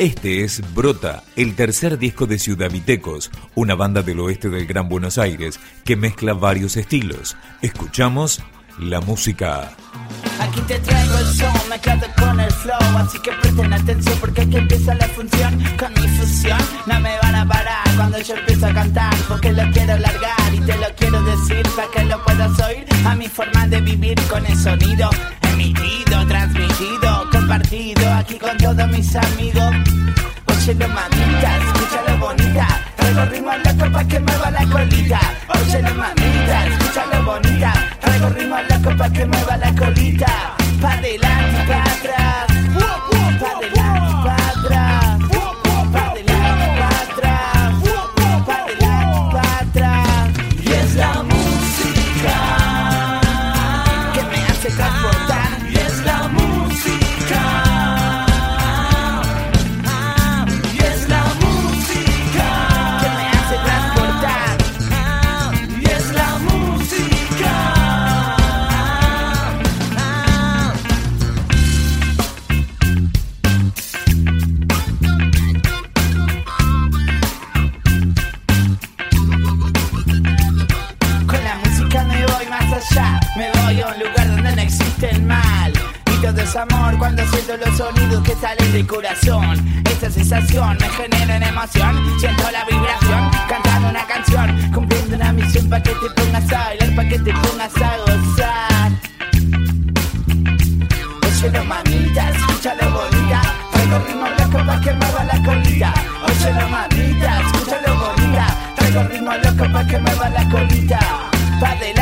Este es Brota, el tercer disco de Ciudad Vitecos, una banda del oeste del Gran Buenos Aires que mezcla varios estilos. Escuchamos la música. Aquí te traigo el son mezclado con el flow, así que presten atención porque aquí empieza la función. Con mi fusión no me van a parar cuando yo empiezo a cantar, porque lo quiero largar y te lo quiero decir para que lo puedas oír. A mi forma de vivir con el sonido emitido, transmitido, compartido aquí con todos mis amigos. Óyelo mamita, escúchalo bonita, traigo ritmo loco pa' que mueva la colita. Óyelo mamita, escúchalo bonita, traigo ritmo loco pa' que mueva la colita. Del corazón. Esta sensación me genera una emoción, siento la vibración, cantando una canción, cumpliendo una misión para que te pongas a bailar, para que te pongas a gozar. Óyelo mamita, escúchalo bonita, traigo ritmo loco pa' que mueva la colita. Óyelo mamita, escúchalo bonita, traigo ritmo loco pa' que mueva la colita. Pa' adelante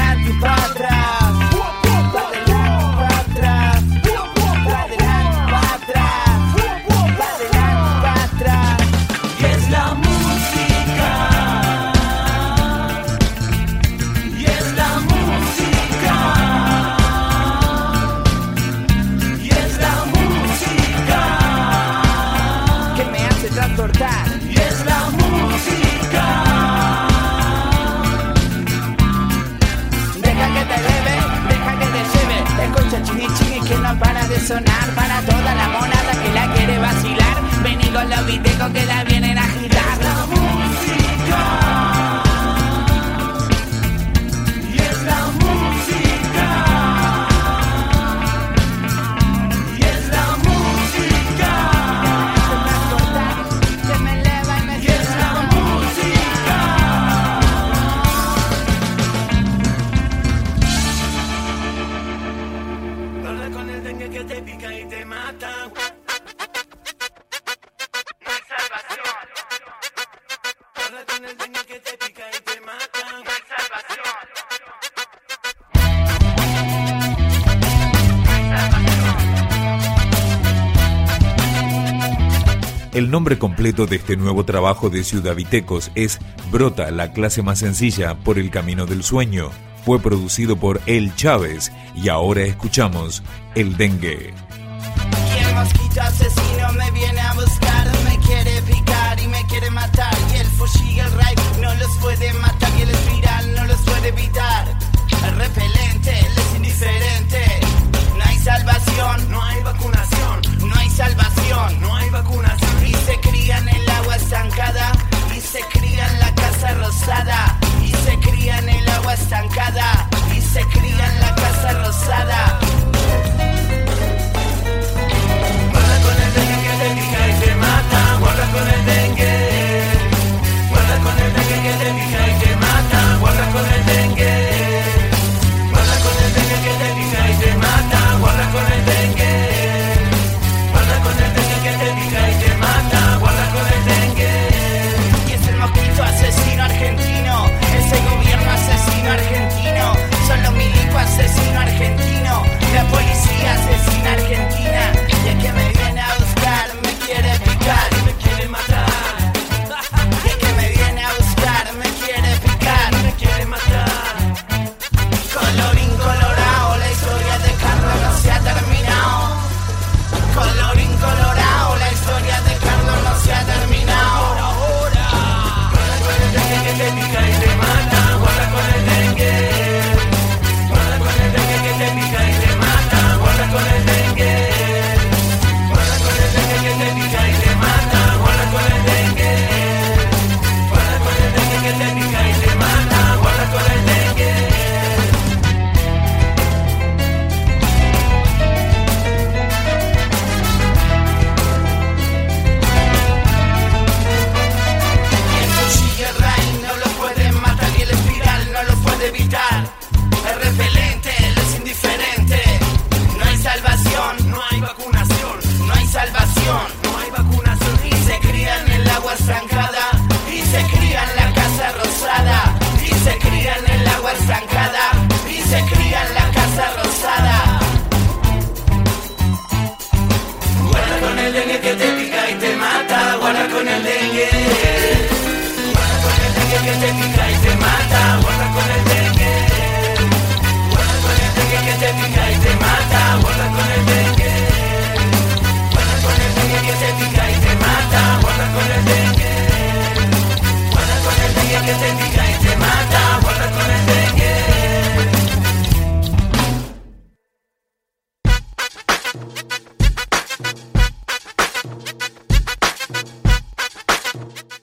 sonar. Para toda la monada que la quiere vacilar. Vení con los vitecos que la El nombre completo de este nuevo trabajo de Ciudad Vitecos es Brota, la clase más sencilla por el camino del sueño. Fue producido por El Chávez y ahora escuchamos El Dengue.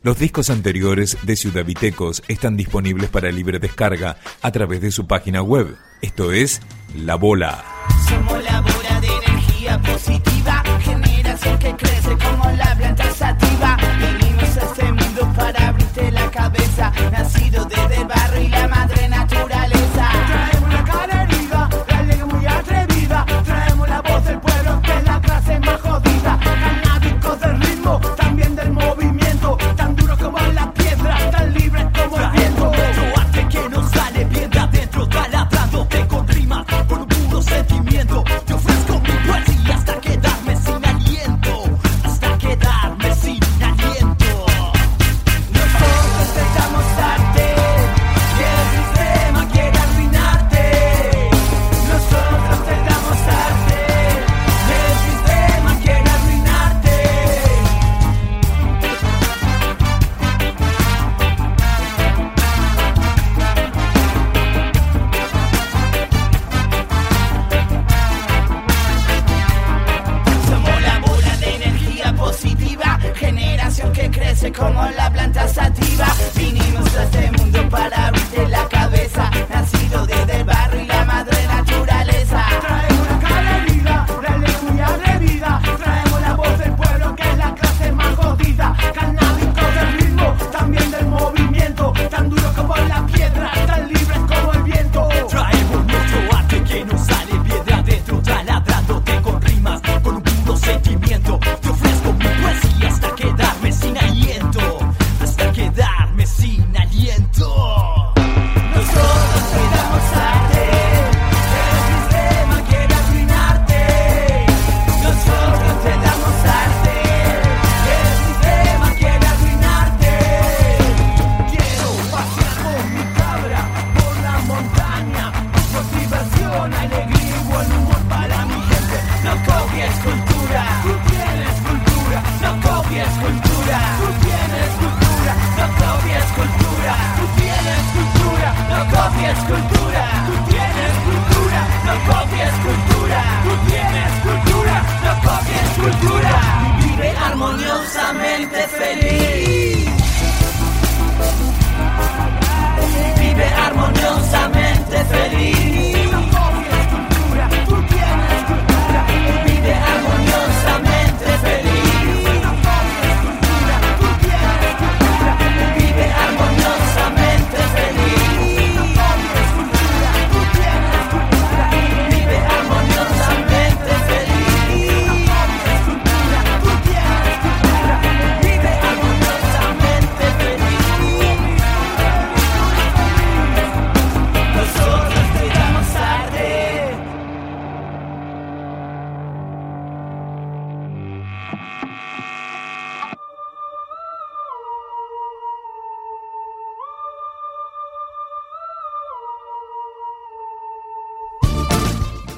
Los discos anteriores de Ciudadvitecos están disponibles para libre descarga a través de su página web. Esto es La Bola. Somos la bola de energía positiva, generación que crece como la planta sativa.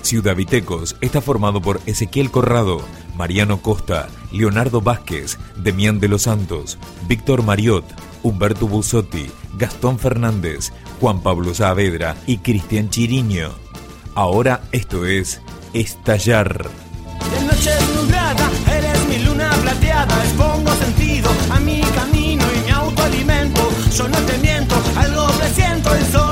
Ciudaditecos está formado por Ezequiel Corrado, Mariano Costa, Leonardo Vázquez, Demián de los Santos, Víctor Mariot, Humberto Busotti, Gastón Fernández, Juan Pablo Saavedra y Cristian Chiriño. Ahora esto es Estallar plateada, les pongo sentido a mi camino y me autoalimento. Yo no te miento, algo presiento el sol.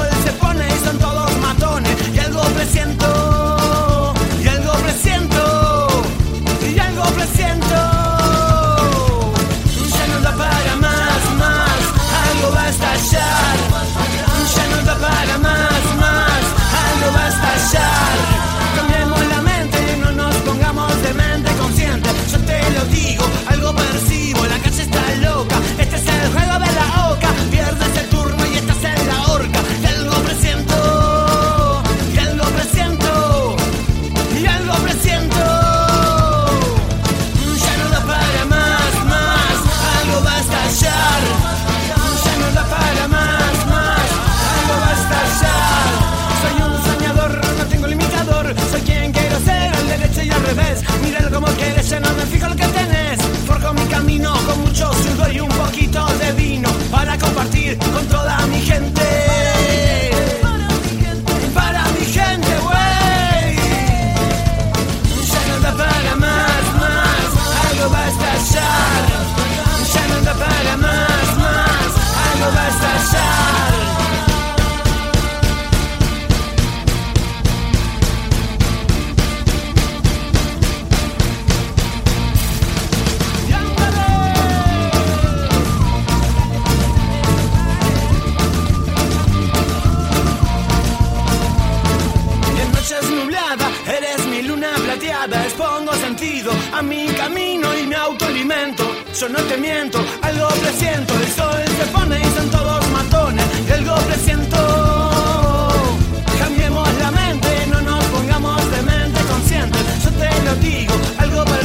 Sentido a mi camino y me autoalimento. Yo no te miento, algo presiento. El sol se pone y son todos matones. Y algo presiento. Cambiemos la mente, no nos pongamos de mente consciente. Yo te lo digo, algo percibo,